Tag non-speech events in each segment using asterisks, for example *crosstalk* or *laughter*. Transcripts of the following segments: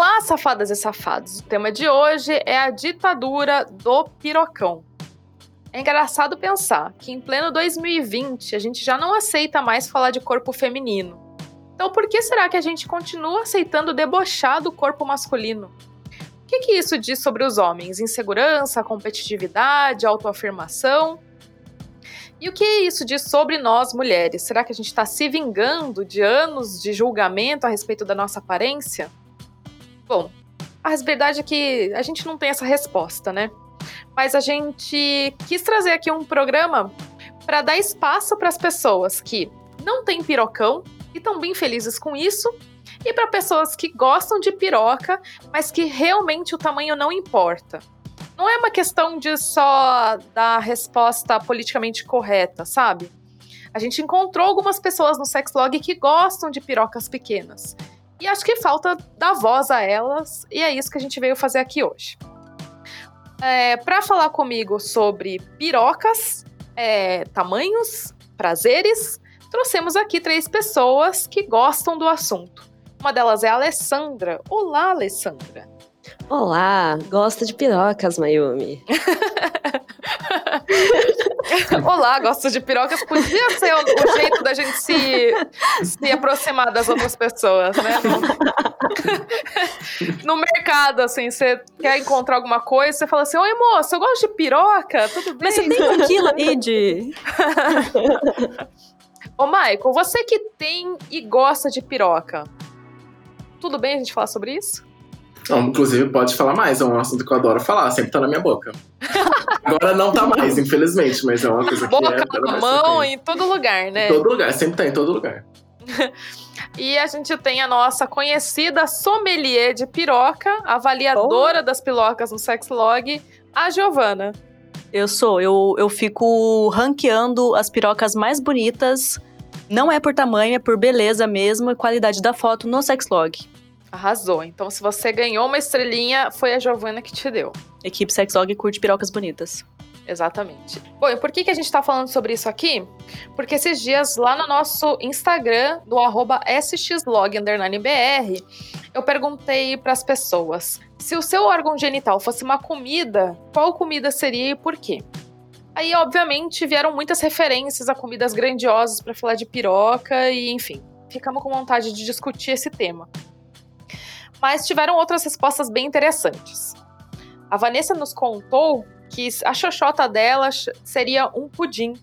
Olá, safadas e safados! O tema de hoje é a ditadura do pirocão. É engraçado pensar que em pleno 2020 a gente já não aceita mais falar de corpo feminino. Então por que será que a gente continua aceitando debochar do corpo masculino? O que, que isso diz sobre os homens? Insegurança, competitividade, autoafirmação? E o que isso diz sobre nós mulheres? Será que a gente está se vingando de anos de julgamento a respeito da nossa aparência? Bom, a verdade é que a gente não tem essa resposta, né? Mas a gente quis trazer aqui um programa para dar espaço para as pessoas que não têm pirocão e estão bem felizes com isso, e para pessoas que gostam de piroca, mas que realmente o tamanho não importa. Não é uma questão de só dar resposta politicamente correta, sabe? A gente encontrou algumas pessoas no Sexlog que gostam de pirocas pequenas. E acho que falta dar voz a elas, e é isso que a gente veio fazer aqui hoje. É, para falar comigo sobre pirocas, é, tamanhos, prazeres, trouxemos aqui três pessoas que gostam do assunto. Uma delas é a Alessandra. Olá, Alessandra. Olá, gosta de pirocas, Mayumi. *laughs* Olá, gosto de pirocas. Podia ser o, o, jeito da gente se, se aproximar das outras pessoas, né? No, *laughs* no mercado, assim, você quer encontrar alguma coisa, você fala assim: Oi, moça, eu gosto de piroca, tudo bem? Mas você tem um quilo aí de. *laughs* Ô, Michael, você que tem e gosta de piroca, tudo bem a gente falar sobre isso? Não, inclusive, pode falar mais, é um assunto que eu adoro falar, sempre tá na minha boca. Agora não tá mais, infelizmente, mas é uma coisa que boca, é. na mão, em todo lugar, né? Em todo lugar, sempre tá em todo lugar. *laughs* e a gente tem a nossa conhecida sommelier de piroca, avaliadora oh. das pirocas no Sexlog, a Giovana. Eu sou, eu, eu fico ranqueando as pirocas mais bonitas. Não é por tamanho, é por beleza mesmo e qualidade da foto no Sexlog. Arrasou. Então, se você ganhou uma estrelinha, foi a Giovana que te deu. Equipe Sexlog curte pirocas bonitas. Exatamente. Bom, e por que, que a gente tá falando sobre isso aqui? Porque esses dias, lá no nosso Instagram, do arroba sxlog_br, eu perguntei para as pessoas: se o seu órgão genital fosse uma comida, qual comida seria e por quê? Aí, obviamente, vieram muitas referências a comidas grandiosas para falar de piroca e, enfim, ficamos com vontade de discutir esse tema mas tiveram outras respostas bem interessantes. A Vanessa nos contou que a xoxota dela seria um pudim,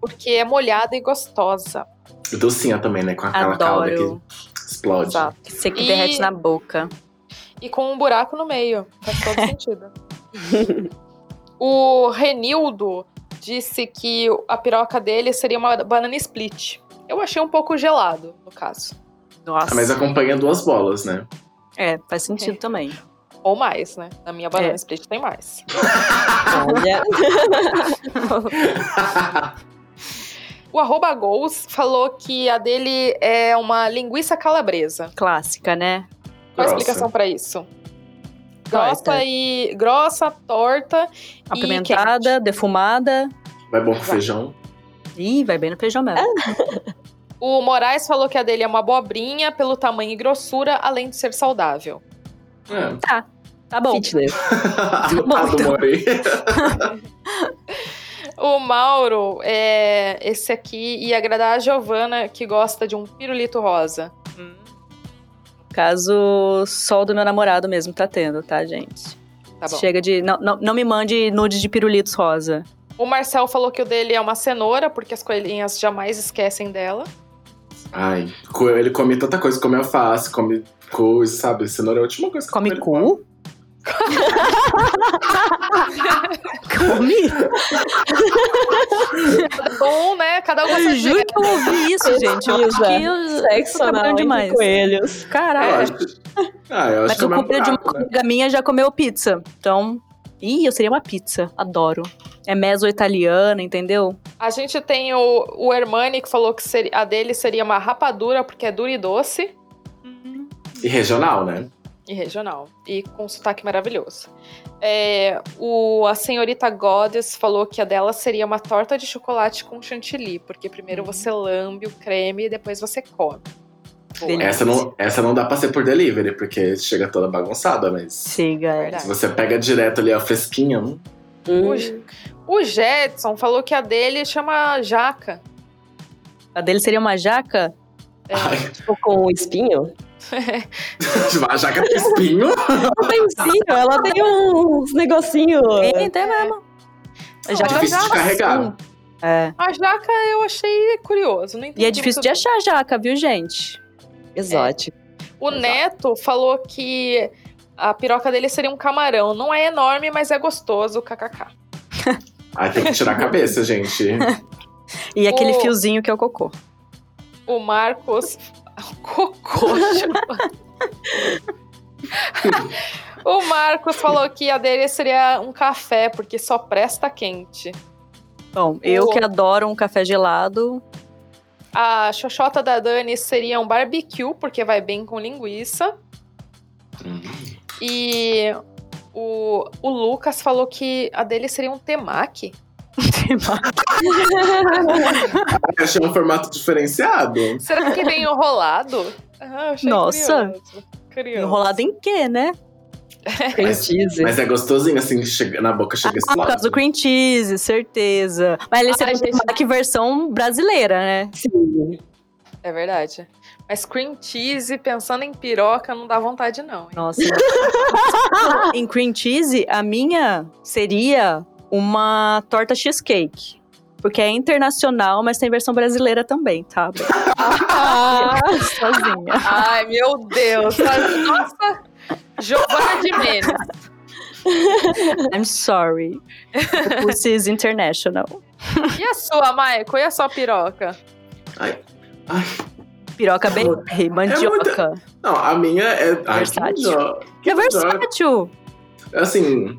porque é molhada e gostosa. E docinha também, né? Com aquela calda que explode. Exato. Você que e... derrete na boca. E com um buraco no meio. Faz todo *laughs* sentido. o Renildo disse que a piroca dele seria uma banana split. Eu achei um pouco gelado, no caso. Nossa. Mas acompanha duas bolas, né? É, faz sentido é. também. Ou mais, né? Na minha banana é. split tem mais. Olha. *laughs* o arroba goals falou que a dele é uma linguiça calabresa. Clássica, né? Qual a explicação para isso? Grossa e. grossa, torta. Apimentada, defumada. Vai bom com feijão. Ih, vai bem no feijão mesmo. *laughs* O Moraes falou que a dele é uma abobrinha pelo tamanho e grossura, além de ser saudável. É. Tá. Tá bom. Fitness. *laughs* *laughs* tá bom, *laughs* o Mauro, é, esse aqui ia agradar a Giovana, que gosta de um pirulito rosa. Hum. Caso o do meu namorado mesmo tá tendo, tá, gente? Tá bom. Chega de. Não, não, não me mande nudes de pirulitos rosa. O Marcel falou que o dele é uma cenoura, porque as coelhinhas jamais esquecem dela. Ai, ele come tanta coisa, come alface, come coisa, sabe? Cenoura é a última coisa que come cu? Comi? Cada um, né? Cada um Eu juro que eu ouvi isso, gente. Eu acho que eu Sexo tô anal trabalhando entre demais. coelhos. Eu Caralho. acho. Ah, eu acho Mas que é o o mesmo cupê de uma né? amiga minha já comeu pizza. Então. Ih, eu seria uma pizza. Adoro. É meso-italiana, entendeu? A gente tem o, o Hermani que falou que seria- a dele seria uma rapadura, porque é dura e doce. E regional, né? E regional. E com sotaque maravilhoso. É, o, a senhorita Goddess falou que a dela seria uma torta de chocolate com chantilly, porque primeiro você lambe o creme e depois você come. Delícia. Essa não, essa não dá pra ser por delivery, porque chega toda bagunçada, mas Siga. é. Se você pega direto ali a fresquinha, hum, Hum. O, o Jetson falou que a dele chama jaca. A dele seria uma jaca? É, ai, *laughs* Tipo, com o espinho? a jaca tem espinho. Não tem espinho, ela tem uns negocinhos. Tem, tem mesmo. A jaca Difícil de carregar. É. A jaca eu achei curioso. Não entendi E é difícil de achar jaca, viu, gente? Exótico. O Neto falou que a piroca dele seria um camarão. Não é enorme, mas é gostoso, kkk. *laughs* Ai, tem que tirar a cabeça, gente. *laughs* E aquele O- fiozinho que é o cocô. O Marcos. *laughs* Cocô. o Marcos falou que a dele seria um café, porque só presta quente. Bom, eu O- que adoro um café gelado. A xoxota da Dani seria um barbecue, porque vai bem com linguiça. Hum. E o, o Lucas falou que a dele seria um temaki. *laughs* Achei um formato diferenciado. Será que vem enrolado? Ah, achei Nossa. curioso. Curioso. Enrolado em quê, né? Cream cheese. Mas é gostosinho, assim, chega, na boca chega esse Ah, por causa do cream cheese, certeza. Mas ele Ah, seria gente. uma que versão brasileira, né? Sim. É verdade. Mas cream cheese, pensando em piroca, não dá vontade, não. hein? Nossa. *laughs* em cream cheese, a minha seria uma torta cheesecake. Porque é internacional, mas tem versão brasileira também, tá? Ah, *laughs* Sozinha. Ai, meu Deus. Nossa, Giovana de Menes. *laughs* I'm sorry. The pussy is international. E a sua, Maico? E a sua piroca? Ai, Piroca bem mandioca. não, a minha é. Ai, Versátil. Que É versátil. Assim,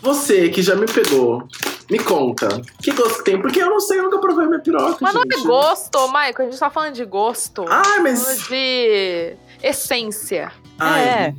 você que já me pegou, me conta. Que gosto tem? Porque eu não sei, eu nunca provei minha piroca. Mas não é gente. gosto, Maico. A gente tá falando de gosto. Ai, Falando mas. de essência. Ai, É.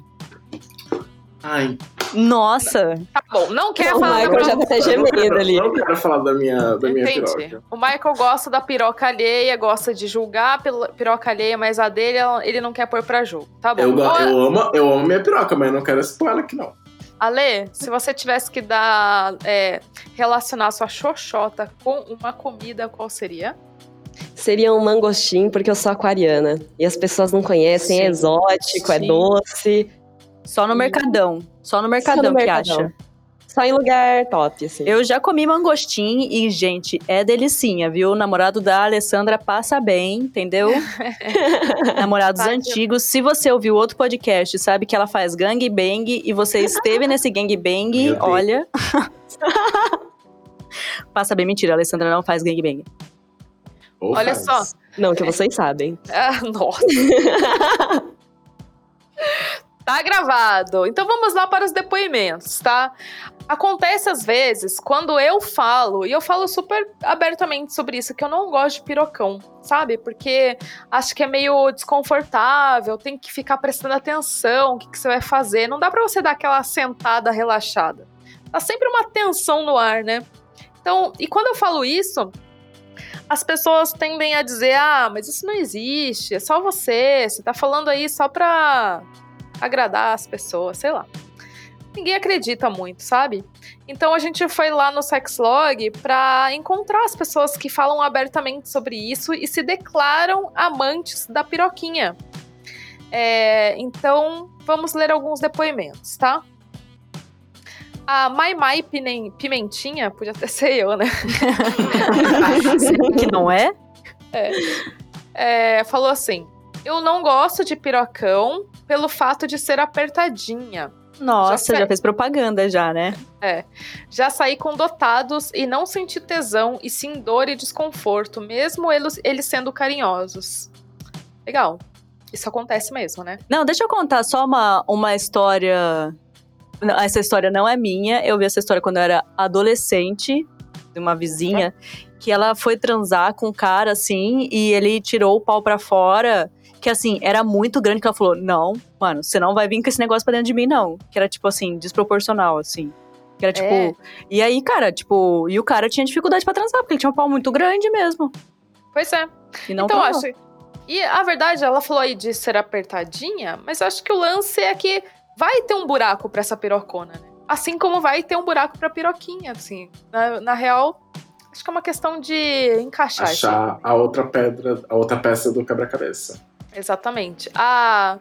ai. Falar Tá bom, não quer o falar da Michael já tá até gemendo ali. Eu não quero falar da minha, da minha Entendi. piroca. O Michael gosta da piroca alheia, gosta de julgar pela piroca alheia, mas a dele ele não quer pôr pra jogo. Tá bom. Eu, go- Ó, eu, amo, eu amo minha piroca, mas eu não quero expor ela aqui, não. Ale, se você tivesse que dar. é, relacionar sua xoxota com uma comida, qual seria? Seria um mangostim, porque eu sou aquariana. E as pessoas não conhecem, é Sim. exótico, é Sim. doce. Só no Mercadão. Só no Mercadão no que Mercadão. acha. Só em lugar top, assim. Eu já comi mangostim e, gente, é delicinha, viu? O namorado da Alessandra passa bem, entendeu? *laughs* Namorados antigos. Se você ouviu outro podcast, sabe que ela faz gangbang e você esteve nesse gangbang, olha. *laughs* passa bem, mentira, a Alessandra não faz gangbang. Ou Olha faz. só. Não, que vocês sabem. Ah, nossa. *laughs* tá gravado. Então vamos lá para os depoimentos, tá? Acontece às vezes quando eu falo, e eu falo super abertamente sobre isso, que eu não gosto de pirocão, sabe? Porque acho que é meio desconfortável, tem que ficar prestando atenção, o que, que você vai fazer. Não dá pra você dar aquela sentada relaxada. Tá sempre uma tensão no ar, né? Então, e quando eu falo isso, as pessoas tendem a dizer: ah, mas isso não existe, é só você, você tá falando aí só pra agradar as pessoas, sei lá. Ninguém acredita muito, sabe? Então a gente foi lá no Sexlog pra encontrar as pessoas que falam abertamente sobre isso e se declaram amantes da piroquinha. É, então vamos ler alguns depoimentos, tá? A Mai Mai Pimentinha, podia até ser eu, né? *laughs* Que não é? é, falou assim: Eu não gosto de pirocão pelo fato de ser apertadinha. Nossa, Já já, fez propaganda já, né? Já saí com dotados e não senti tesão, e sim dor e desconforto, mesmo eles, eles sendo carinhosos. Legal. Isso acontece mesmo, né? Não, deixa eu contar só uma, uma história. Essa história não é minha. Eu vi essa história quando eu era adolescente, de uma vizinha, que ela foi transar com um cara assim, e ele tirou o pau pra fora. Que assim, era muito grande, que ela falou: Não, mano, você não vai vir com esse negócio pra dentro de mim, não. Que era, tipo assim, desproporcional, assim. Que era tipo. É. E aí, cara, tipo. E o cara tinha dificuldade pra transar, porque ele tinha um pau muito grande mesmo. Pois é. E não então, transou. acho. E a verdade, ela falou aí de ser apertadinha, mas eu acho que o lance é que vai ter um buraco pra essa pirocona, né? Assim como vai ter um buraco pra piroquinha, assim. Na, na real, acho que é uma questão de encaixar. Achar a outra pedra, a outra peça do quebra-cabeça. Exatamente. A.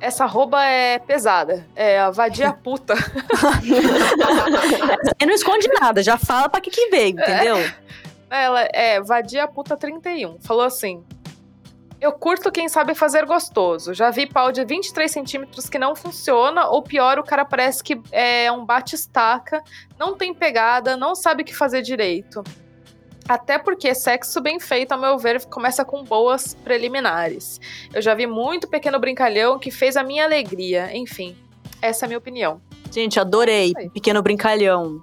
Essa roupa é pesada. É a vadia puta. *laughs* E não esconde nada, já fala pra que que veio, entendeu? Ela é vadia puta 31. Falou assim: Eu curto quem sabe fazer gostoso. Já vi pau de 23 centímetros que não funciona, ou pior, o cara parece que é um bate-estaca, não tem pegada, não sabe o que fazer direito. Até porque sexo bem feito, ao meu ver, começa com boas preliminares. Eu já vi muito pequeno brincalhão que fez a minha alegria. Enfim, essa é a minha opinião. Gente, adorei. Aí. Pequeno brincalhão.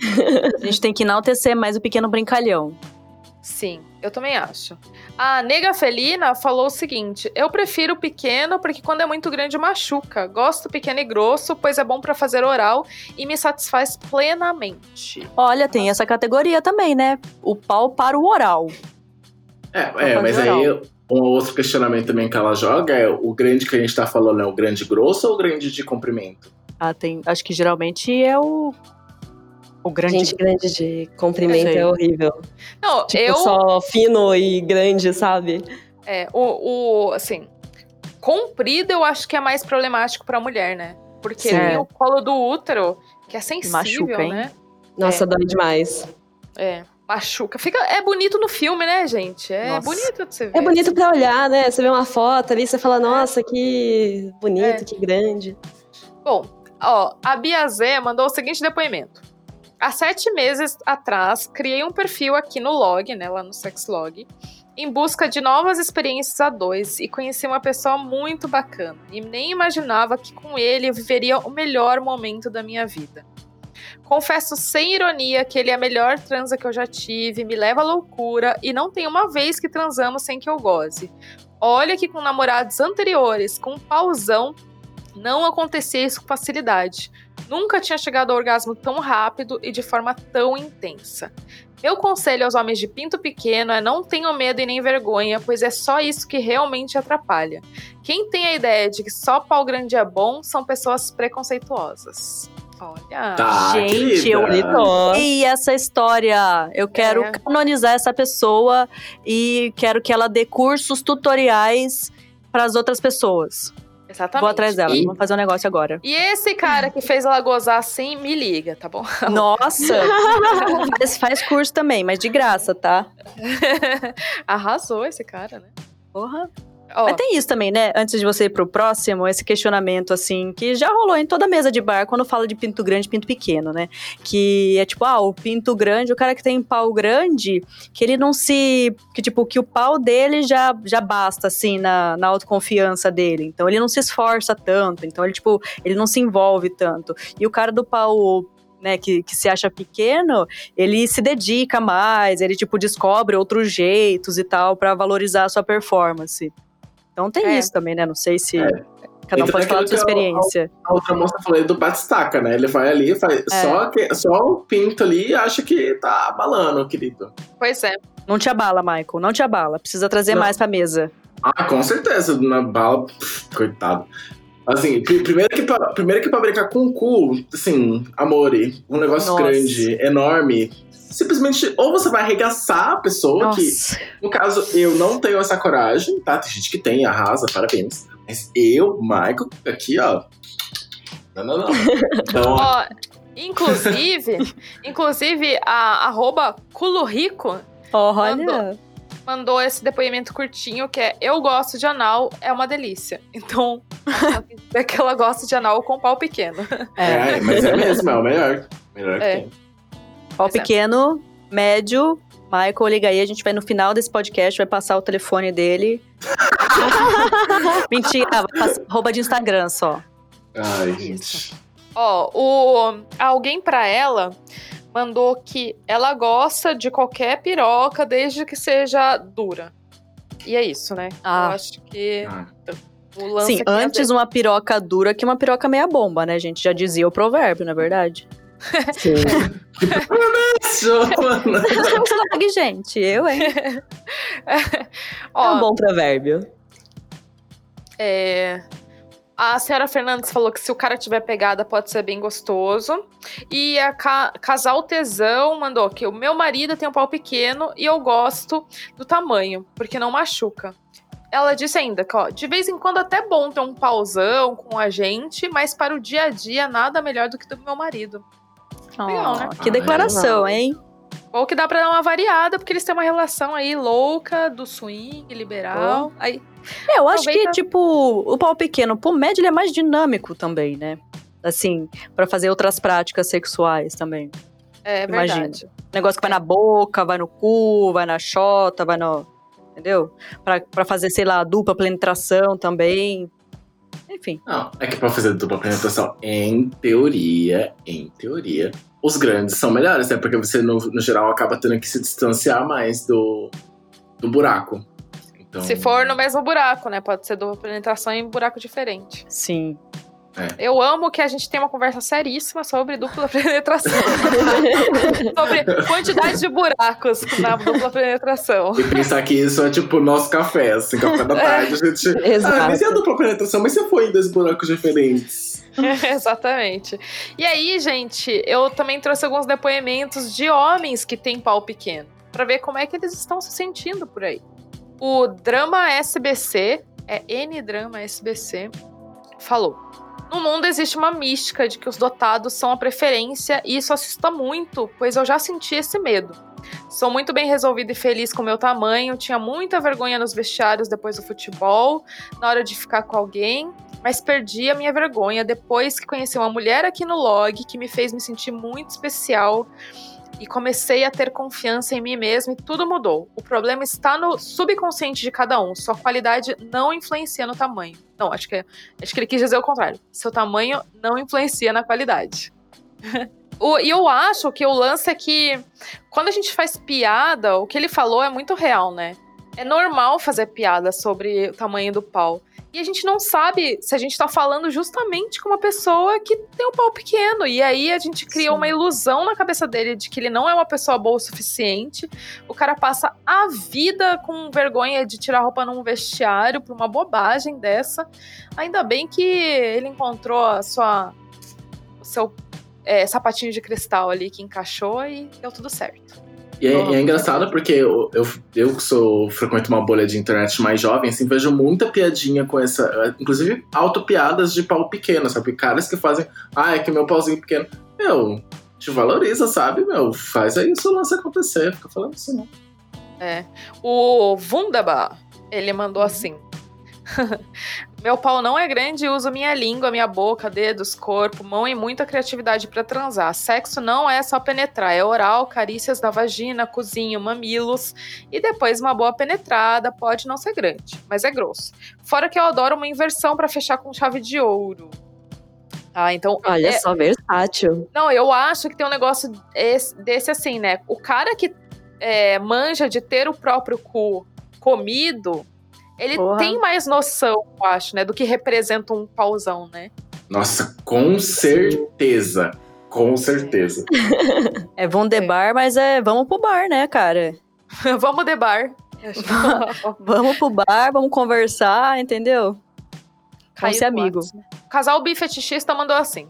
*laughs* A gente tem que enaltecer mais o pequeno brincalhão. Sim, eu também acho. A nega felina falou o seguinte: eu prefiro pequeno porque quando é muito grande machuca. Gosto pequeno e grosso, pois é bom pra fazer oral e me satisfaz plenamente. Olha, tem essa categoria também, né? O pau para o oral. É, é mas fazer aí um outro questionamento também que ela joga é o grande que a gente tá falando é o grande grosso ou o grande de comprimento? Ah, tem. Acho que geralmente é o. O grande. Gente grande de comprimento é horrível. Não, Tipo, eu. só fino e grande, sabe? É, o, o. Assim. Comprido eu acho que é mais problemático pra mulher, né? Porque Sim. tem o colo do útero, que é sensível, Machuca, hein? né? Nossa, dói demais. É. Machuca. Fica, é bonito no filme, né, gente? É Nossa. bonito de você ver. É bonito pra olhar, né? Você vê uma foto ali, você fala, nossa, que bonito, É. que grande. Bom, ó, a Bia Zé mandou o seguinte depoimento. Há sete meses atrás, criei um perfil aqui no log, né, lá no Sexlog, em busca de novas experiências a dois e conheci uma pessoa muito bacana. E nem imaginava que com ele eu viveria o melhor momento da minha vida. Confesso sem ironia que ele é a melhor transa que eu já tive, me leva à loucura e não tem uma vez que transamos sem que eu goze. Olha que com namorados anteriores, com um pauzão, não acontecia isso com facilidade. Nunca tinha chegado ao orgasmo tão rápido e de forma tão intensa. Meu conselho aos homens de pinto pequeno é não tenham medo e nem vergonha, pois é só isso que realmente atrapalha. Quem tem a ideia de que só pau grande é bom são pessoas preconceituosas. Olha. Tá, Gente, querida. eu E essa história, eu quero É. canonizar essa pessoa e quero que ela dê cursos tutoriais para as outras pessoas. Exatamente. Vou atrás dela, E, vamos fazer um negócio agora. e esse cara que fez ela gozar assim, me liga, tá bom? *laughs* *laughs* Nossa! faz, faz curso também, mas de graça, tá? Arrasou esse cara, né? Porra. Ó, Mas tem isso também, né? Antes de você ir pro próximo, esse questionamento, assim, que já rolou em toda mesa de bar quando fala de pinto grande e pinto pequeno, né? Que é tipo, ah, o pinto grande, o cara que tem pau grande, que ele não se. Que, tipo, que o pau dele já, já basta, assim, na, na autoconfiança dele. Então ele não se esforça tanto. Então ele, tipo, ele não se envolve tanto. E o cara do pau né, que, que se acha pequeno, ele se dedica mais, ele, tipo, descobre outros jeitos e tal pra valorizar a sua performance. Então tem É. isso também, né? Não sei se É. cada um Entra pode falar da sua é experiência. A outra moça falou do batistaca, né? Ele vai ali, faz É. só, que, só o pinto ali e acha que tá abalando, querido. Pois é. Não te abala, Michael, não te abala. Precisa trazer Não. mais pra mesa. Ah, com certeza, na bala, pff, coitado. Assim, pri- primeiro que, pra, primeiro que pra brincar com o cu, assim, amore, um negócio Nossa. grande, enorme, simplesmente, ou você vai arregaçar a pessoa, que Nossa. no caso eu não tenho essa coragem, tá? Tem gente que tem, arrasa, parabéns. Mas eu, Michael, aqui, ó. Não, não, não. *laughs* Então, Ó, inclusive, *laughs* inclusive, a arroba Culo Rico Olha. mandou esse depoimento curtinho que é eu gosto de anal, é uma delícia. Então, *laughs* é que ela gosta de anal com pau pequeno. É, mas é mesmo, é o melhor. Melhor É. que tem. Pau Pois é. pequeno, médio. Michael, liga aí, a gente vai no final desse podcast, vai passar o telefone dele. *laughs* Mentira, vai passar rouba de Instagram só. Ai, Isso. gente. Ó, o alguém pra ela mandou que ela gosta de qualquer piroca desde que seja dura. E é isso, né? Ah. Eu acho que Ah. o lance Sim, é antes uma piroca dura que uma piroca meia bomba, né, gente? Já dizia o provérbio, não é verdade? Sim. *laughs* Joana. Hashtag, gente, eu, hein? *laughs* Ó, É um bom provérbio. É, A senhora Fernandes falou que se o cara tiver pegada pode ser bem gostoso. E a ca- Casal Tesão mandou que o meu marido tem um pau pequeno e eu gosto do tamanho, porque não machuca. Ela disse ainda que, ó, de vez em quando até bom ter um pauzão com a gente, mas para o dia a dia nada melhor do que do meu marido. Legal, né? Que declaração, hein? Ou que dá pra dar uma variada, porque eles têm uma relação aí louca do swing, liberal. Aí, É, eu acho que, tipo, o pau pequeno, pro médio, ele é mais dinâmico também, né? Assim, pra fazer outras práticas sexuais também. é Imagina. verdade. Negócio que vai na boca, vai no cu, vai na chota, vai no. Entendeu? Pra, pra fazer, sei lá, dupla penetração também. Enfim. Não, é que pra fazer dupla penetração, em teoria, em teoria, os grandes são melhores, né? Porque você, no, no geral, acaba tendo que se distanciar mais do, do buraco. Então, Se for no mesmo buraco, né? Pode ser dupla penetração em buraco diferente. Sim. Eu amo que a gente tem uma conversa seríssima sobre dupla *laughs* penetração. *laughs* sobre quantidade de buracos na dupla penetração. E pensar que isso é tipo nosso café, assim, café da tarde, a gente. Ah, Exato. mas e a dupla penetração? Mas você foi em dois buracos diferentes? *laughs* Exatamente. E aí, gente, eu também trouxe alguns depoimentos de homens que têm pau pequeno, Pra ver como é que eles estão se sentindo por aí. O Drama SBC, é N Drama SBC, falou: No mundo existe uma mística de que os dotados são a preferência e isso assusta muito, pois eu já senti esse medo. Sou muito bem resolvida e feliz com o meu tamanho, tinha muita vergonha nos vestiários depois do futebol, na hora de ficar com alguém, mas perdi a minha vergonha depois que conheci uma mulher aqui no log que me fez me sentir muito especial e comecei a ter confiança em mim mesma e tudo mudou. O problema está no subconsciente de cada um. Sua qualidade não influencia no tamanho. Não, acho que, acho que ele quis dizer o contrário. Seu tamanho não influencia na qualidade. *laughs* O- E eu acho que o lance é que quando a gente faz piada, o que ele falou é muito real, né? É normal fazer piada sobre o tamanho do pau. E a gente não sabe se a gente tá falando justamente com uma pessoa que tem um pau pequeno. E aí a gente cria Sim. uma ilusão na cabeça dele de que ele não é uma pessoa boa o suficiente. O cara passa a vida com vergonha de tirar roupa num vestiário por uma bobagem dessa. Ainda bem que ele encontrou a sua, o seu é, sapatinho de cristal ali que encaixou e deu tudo certo. E é, é engraçado porque eu, eu, eu que sou, frequento uma bolha de internet mais jovem, assim, vejo muita piadinha com essa. Inclusive, autopiadas de pau pequeno, sabe? Caras que fazem. Ah, é que meu pauzinho pequeno. Meu, te valoriza, sabe, meu? Faz aí o seu lance acontecer. Fica falando isso, não. O Wunderbar, ele mandou assim. *laughs* Meu pau não é grande e uso minha língua, minha boca, dedos, corpo, mão e muita criatividade pra transar. Sexo não é só penetrar, é oral, carícias da vagina, cozinho, mamilos e depois uma boa penetrada. Pode não ser grande, mas é grosso. Fora que eu adoro uma inversão pra fechar com chave de ouro. Ah, então. Olha é- só, versátil. não, eu acho que tem um negócio esse- desse assim, né? O cara que é, manja de ter o próprio cu comido, ele Porra. tem mais noção, eu acho, né? Do que representa um pauzão, né? Nossa, com certeza. Com certeza. É vão de bar, mas é vamos pro bar, né, cara? *laughs* Vamos de bar. *laughs* Vamos pro bar, vamos conversar, entendeu? Caiu ser amigo. Whats, né? O casal bifetichista mandou assim.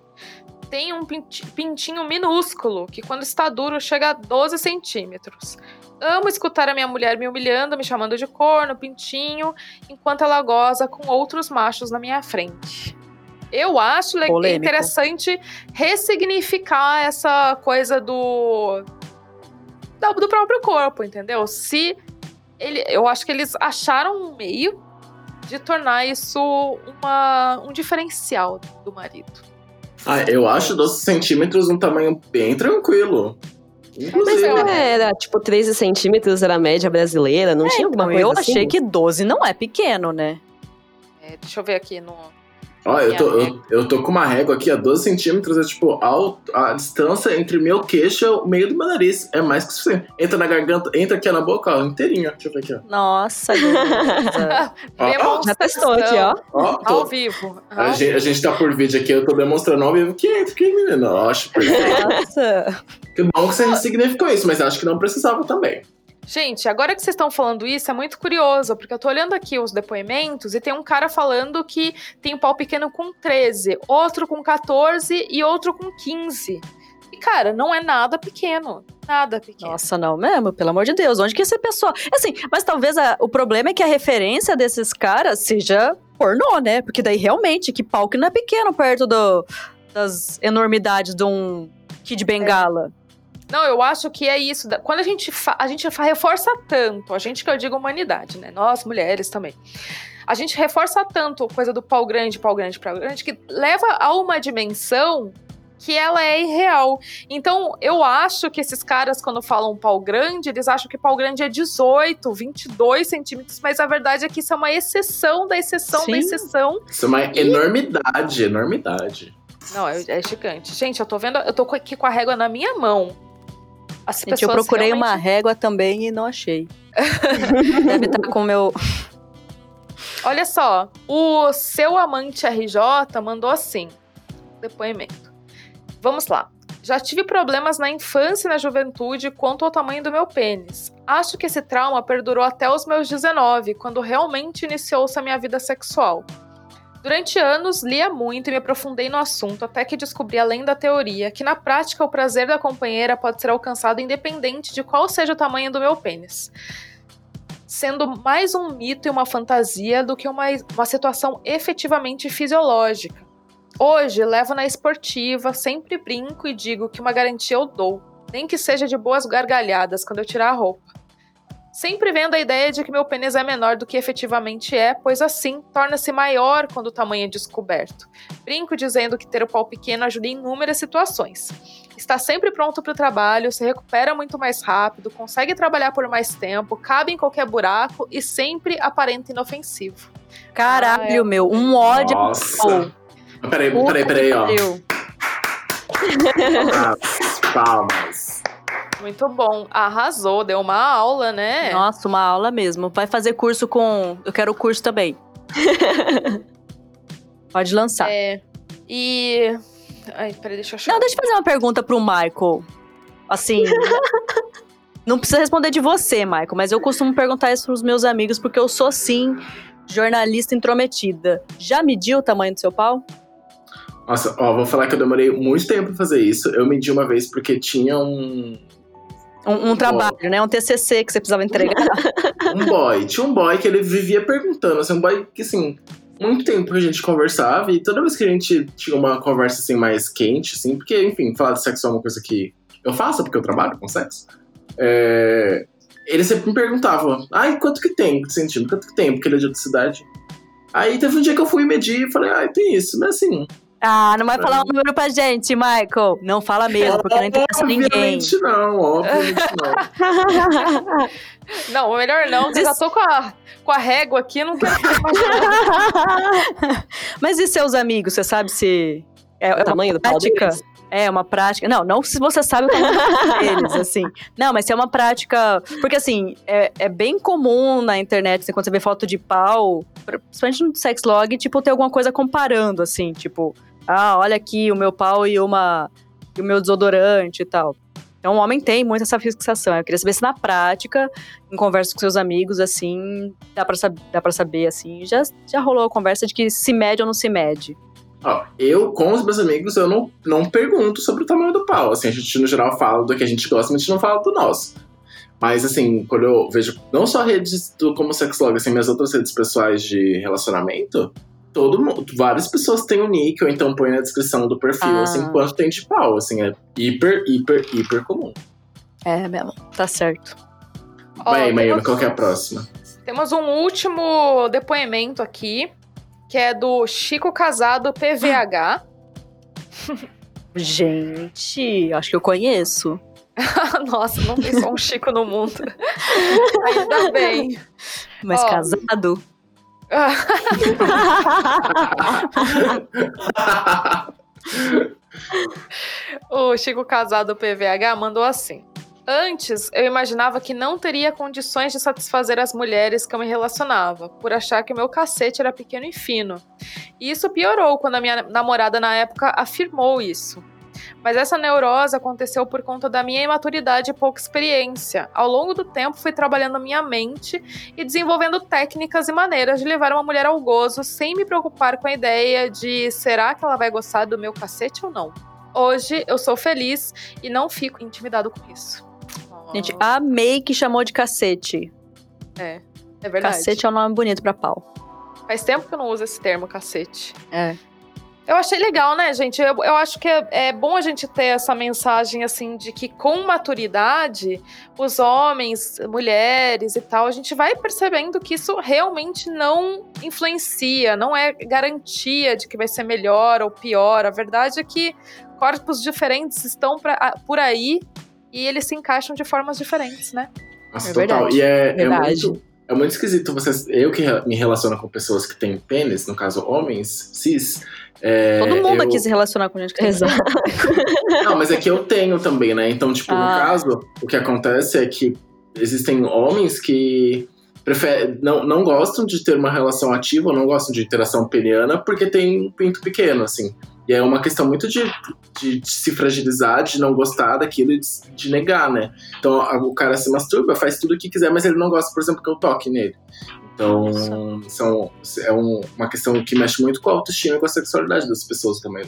Tem um pinti- pintinho minúsculo que, quando está duro, chega a 12 centímetros. Amo escutar a minha mulher me humilhando, me chamando de corno, pintinho, enquanto ela goza com outros machos na minha frente. Eu acho Polêmico. interessante ressignificar essa coisa do. do próprio corpo, entendeu? Se ele, eu acho que eles acharam um meio de tornar isso uma, um diferencial do marido. Ah, eu acho 12 centímetros um tamanho bem tranquilo. Mas Inclusive, não era, tipo, 13 centímetros era a média brasileira, não tinha alguma Então, coisa eu assim? achei que 12 não é pequeno, né? É, deixa eu ver aqui no. Ó, eu tô, eu, eu tô com uma régua aqui a 12 centímetros, é tipo, alto, a distância entre meu queixo e o meio do meu nariz. É mais que suficiente. Entra na garganta, entra aqui na boca, ó, inteirinha. Deixa eu ver aqui, ó. Nossa. *laughs* Ó, ó, Já testou aqui, ó. ó, tô- Ao vivo. a, gente, a gente tá por vídeo aqui, eu tô demonstrando ao vivo que entra, que menino. Eu acho perfeito. Nossa. Que bom que você significou isso, mas acho que não precisava também. Gente, agora que vocês estão falando isso, é muito curioso, porque eu tô olhando aqui os depoimentos e tem um cara falando que tem um pau pequeno com 13, outro com 14 e outro com 15. E, cara, não é nada pequeno. Nada pequeno. Nossa, não mesmo, pelo amor de Deus. Onde que esse pessoal. Assim, mas talvez a- o problema é que a referência desses caras seja pornô, né? Porque daí realmente, que pau que não é pequeno perto do, das enormidades de um Kid Bengala. Não, eu acho que é isso. Da- Quando a gente, a gente reforça tanto, a gente que eu digo humanidade, né? Nós, mulheres também. A gente reforça tanto a coisa do pau grande, pau grande, pau grande, que leva a uma dimensão que ela é irreal. Então, eu acho que esses caras, quando falam pau grande, eles acham que pau grande é 18, 22 centímetros, mas a verdade é que isso é uma exceção da exceção Sim. da exceção. Isso é uma enormidade, enormidade. Não, é, é gigante. Gente, eu tô vendo, eu tô aqui com a régua na minha mão. As Gente, eu procurei realmente- uma régua também e não achei. *laughs* Deve estar com o meu. *laughs* Olha só, o seu amante RJ mandou assim: depoimento. Vamos lá. Já tive problemas na infância e na juventude quanto ao tamanho do meu pênis. Acho que esse trauma perdurou até os meus 19, quando realmente iniciou-se a minha vida sexual. Durante anos, lia muito e me aprofundei no assunto até que descobri, além da teoria, que na prática o prazer da companheira pode ser alcançado independente de qual seja o tamanho do meu pênis sendo mais um mito e uma fantasia do que uma, uma situação efetivamente fisiológica. Hoje, levo na esportiva, sempre brinco e digo que uma garantia eu dou, nem que seja de boas gargalhadas quando eu tirar a roupa. Sempre vendo a ideia de que meu pênis é menor do que efetivamente é, pois assim torna-se maior quando o tamanho é descoberto. Brinco dizendo que ter o pau pequeno ajuda em inúmeras situações. Está sempre pronto para o trabalho, se recupera muito mais rápido, consegue trabalhar por mais tempo, cabe em qualquer buraco e sempre aparenta inofensivo. Caralho, Ah, é. meu, um ódio. Nossa. Peraí, peraí, peraí, ó. Palmas, palmas. Muito bom. Arrasou, deu uma aula, né? Nossa, uma aula mesmo. Vai fazer curso com. Eu quero o curso também. *laughs* Pode lançar. É. E. Ai, peraí, deixa eu achar. Não, deixa eu fazer uma pergunta pro Michael. Assim. *laughs* não precisa responder de você, Michael, mas eu costumo perguntar isso pros meus amigos, porque eu sou, sim, jornalista intrometida. Já mediu o tamanho do seu pau? Nossa, ó, vou falar que eu demorei muito tempo pra fazer isso. Eu medi uma vez porque tinha um, Um, um trabalho, né? Um TCC que você precisava entregar. um boy. Tinha um boy que ele vivia perguntando, assim, um boy que, assim, muito tempo que a gente conversava e toda vez que a gente tinha uma conversa, assim, mais quente, assim, porque, enfim, falar de sexo é uma coisa que eu faço porque eu trabalho com sexo. É, ele sempre me perguntava, ai, quanto que tem de centímetro? Quanto que tem? Porque ele é de outra cidade. Aí teve um dia que eu fui medir e falei, ai, tem isso, mas assim, Ah, não vai falar um número pra gente, Michael. Não fala mesmo, porque não interessa ninguém. obviamente não, obviamente não. *laughs* Não, melhor não, eu já tô com a, com a régua aqui, não quero. *laughs* Mas e seus amigos? Você sabe se. É, é O uma tamanho do pau prática? deles? É uma prática. Não, não se você sabe o tamanho *laughs* deles, assim. Não, mas se é uma prática. Porque, assim, é, é bem comum na internet, assim, quando você vê foto de pau, principalmente no sexlog, tipo, ter alguma coisa comparando, assim, tipo, ah, olha aqui o meu pau e uma. e o meu desodorante e tal. Então, o homem tem muito essa fixação. Eu queria saber se na prática, em conversa com seus amigos, assim, dá pra, sab dá pra saber, assim. Já, já rolou a conversa de que se mede ou não se mede. Ó, eu, com os meus amigos, eu não, não pergunto sobre o tamanho do pau. Assim, a gente, no geral, fala do que a gente gosta, mas a gente não fala do nosso. Mas, assim, quando eu vejo, não só redes do, como Sexlog, assim, minhas outras redes pessoais de relacionamento, todo mundo, várias pessoas têm o nick, ou então põe na descrição do perfil, Ah. assim, quanto tem de pau. Assim, é hiper, hiper, hiper comum. É mesmo, tá certo. Vai, Mayumi, temos- qual que é a próxima? Temos um último depoimento aqui, que é do Chico Casado PVH. *laughs* Gente, acho que eu conheço. *laughs* Nossa, não tem só um Chico no mundo. *laughs* Ainda bem. Mas Ó. casado? *laughs* O Chico Casado PVH mandou assim. Antes, eu imaginava que não teria condições de satisfazer as mulheres que eu me relacionava, por achar que o meu cacete era pequeno e fino. E isso piorou quando a minha namorada na época afirmou isso. Mas essa neurose aconteceu por conta da minha imaturidade e pouca experiência. Ao longo do tempo, fui trabalhando a minha mente e desenvolvendo técnicas e maneiras de levar uma mulher ao gozo sem me preocupar com a ideia de será que ela vai gostar do meu cacete ou não. Hoje eu sou feliz e não fico intimidado com isso. Gente, amei que chamou de cacete. é, é verdade. Cacete é um nome bonito pra pau. Faz tempo que eu não uso esse termo, cacete. É. Eu achei legal, né, gente? Eu, eu acho que é, é bom a gente ter essa mensagem, assim, de que com maturidade, os homens, mulheres e tal, a gente vai percebendo que isso realmente não influencia, não é garantia de que vai ser melhor ou pior. A verdade é que corpos diferentes estão pra, por aí e eles se encaixam de formas diferentes, né? Nossa, É total. verdade. E é, é muito, é muito esquisito vocês. Eu que me relaciono com pessoas que têm pênis, no caso homens, cis. é, Todo mundo eu- aqui se relacionar com gente que tem Exato. *laughs* Não, mas é que eu tenho também, né? Então, tipo, no Ah. caso, o que acontece é que existem homens que preferem, não, não gostam de ter uma relação ativa, ou não gostam de interação peniana, porque tem um pinto pequeno, assim. E é uma questão muito de, de, de se fragilizar, de não gostar daquilo e de, de negar, né? Então, o cara se masturba, faz tudo o que quiser, mas ele não gosta, por exemplo, que eu toque nele. Então, são, é um- uma questão que mexe muito com a autoestima e com a sexualidade das pessoas também.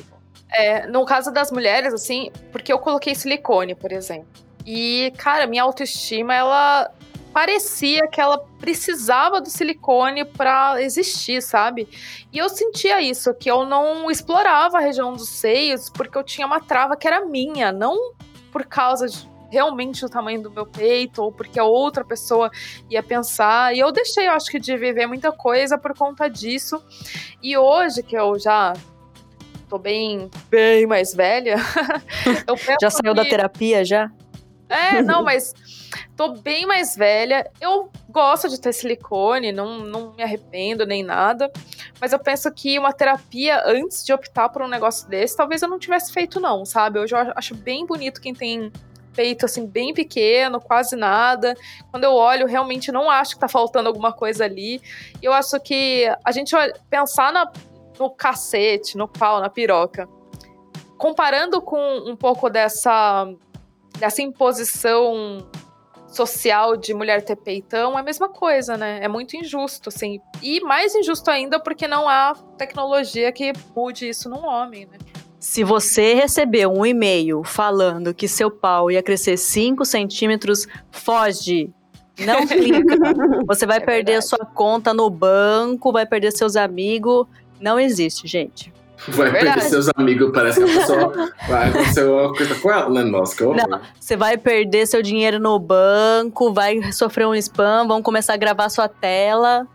É, no caso das mulheres, assim, porque eu coloquei silicone, por exemplo. E, cara, minha autoestima, ela parecia que ela precisava do silicone pra existir, sabe? E eu sentia isso, que eu não explorava a região dos seios porque eu tinha uma trava que era minha, não por causa de realmente do tamanho do meu peito ou porque a outra pessoa ia pensar. E eu deixei, eu acho que, de viver muita coisa por conta disso. E hoje que eu já tô bem, bem mais velha, *laughs* eu Já saiu da que- terapia, já? É, não, mas tô bem mais velha. Eu gosto de ter silicone, não, não me arrependo nem nada. Mas eu penso que uma terapia, antes de optar por um negócio desse, talvez eu não tivesse feito, não, sabe? Hoje eu acho bem bonito quem tem peito assim, bem pequeno, quase nada. Quando eu olho, realmente não acho que tá faltando alguma coisa ali. E eu acho que a gente pensar na- no cacete, no pau, na piroca, comparando com um pouco dessa dessa imposição social de mulher ter peitão é a mesma coisa, né? É muito injusto, assim. E mais injusto ainda porque não há tecnologia que mude isso num homem, né? Se você recebeu um e-mail falando que seu pau ia crescer 5 centímetros, foge. Não *laughs* clica. Você vai É perder verdade. sua conta no banco, vai perder seus amigos. Não existe, gente. Vai Verdade. perder seus amigos, parece que a pessoa *laughs* vai acontecer uma coisa com ela, né? Nossa, que horror. Não. Você vai perder seu dinheiro no banco, vai sofrer um spam, vão começar a gravar sua tela.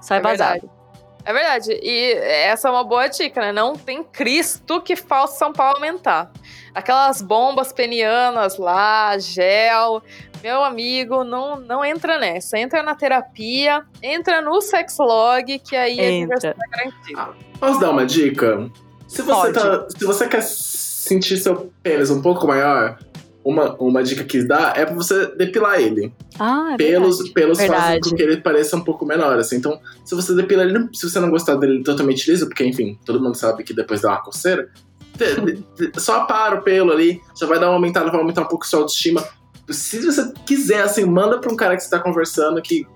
Sai é vazado. verdade. É verdade. E essa é uma boa dica, né? Não tem Cristo que faça São Paulo aumentar. Aquelas bombas penianas lá, gel. Meu amigo, não, não entra nessa. Entra na terapia, entra no sexlog, que aí a Entra. diversão é garantida. Posso dar uma dica? Se você, tá, se você quer sentir seu pênis um pouco maior, uma, uma dica que dá é pra você depilar ele. Ah, é pelos verdade. pelos fazem Verdade. com que ele pareça um pouco menor, assim. Então, se você depila ele, se você não gostar dele totalmente liso, porque, enfim, todo mundo sabe que depois dá uma coceira, só apara o pelo ali, já vai dar uma aumentada, vai aumentar um pouco sua autoestima. Se você quiser, assim, manda pra um cara que você tá conversando que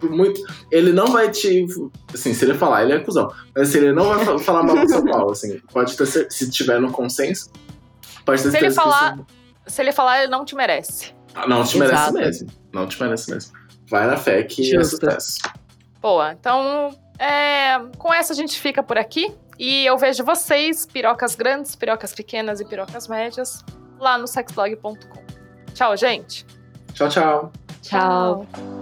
por muito. Ele não vai te. Assim, se ele falar, ele é cuzão. Mas assim, ele não vai fa- falar mal do São Paulo, assim. Pode ter. Se tiver no consenso, pode ter Se ele que falar- você- Se ele falar, ele não te merece. Ah, Não te merece Exato. mesmo. Não te merece mesmo. Vai na fé que é Justo. sucesso. Boa, então é, com essa a gente fica por aqui. E eu vejo vocês, pirocas grandes, pirocas pequenas e pirocas médias, lá no sexblog.com. Tchau, gente! Tchau, tchau. Tchau.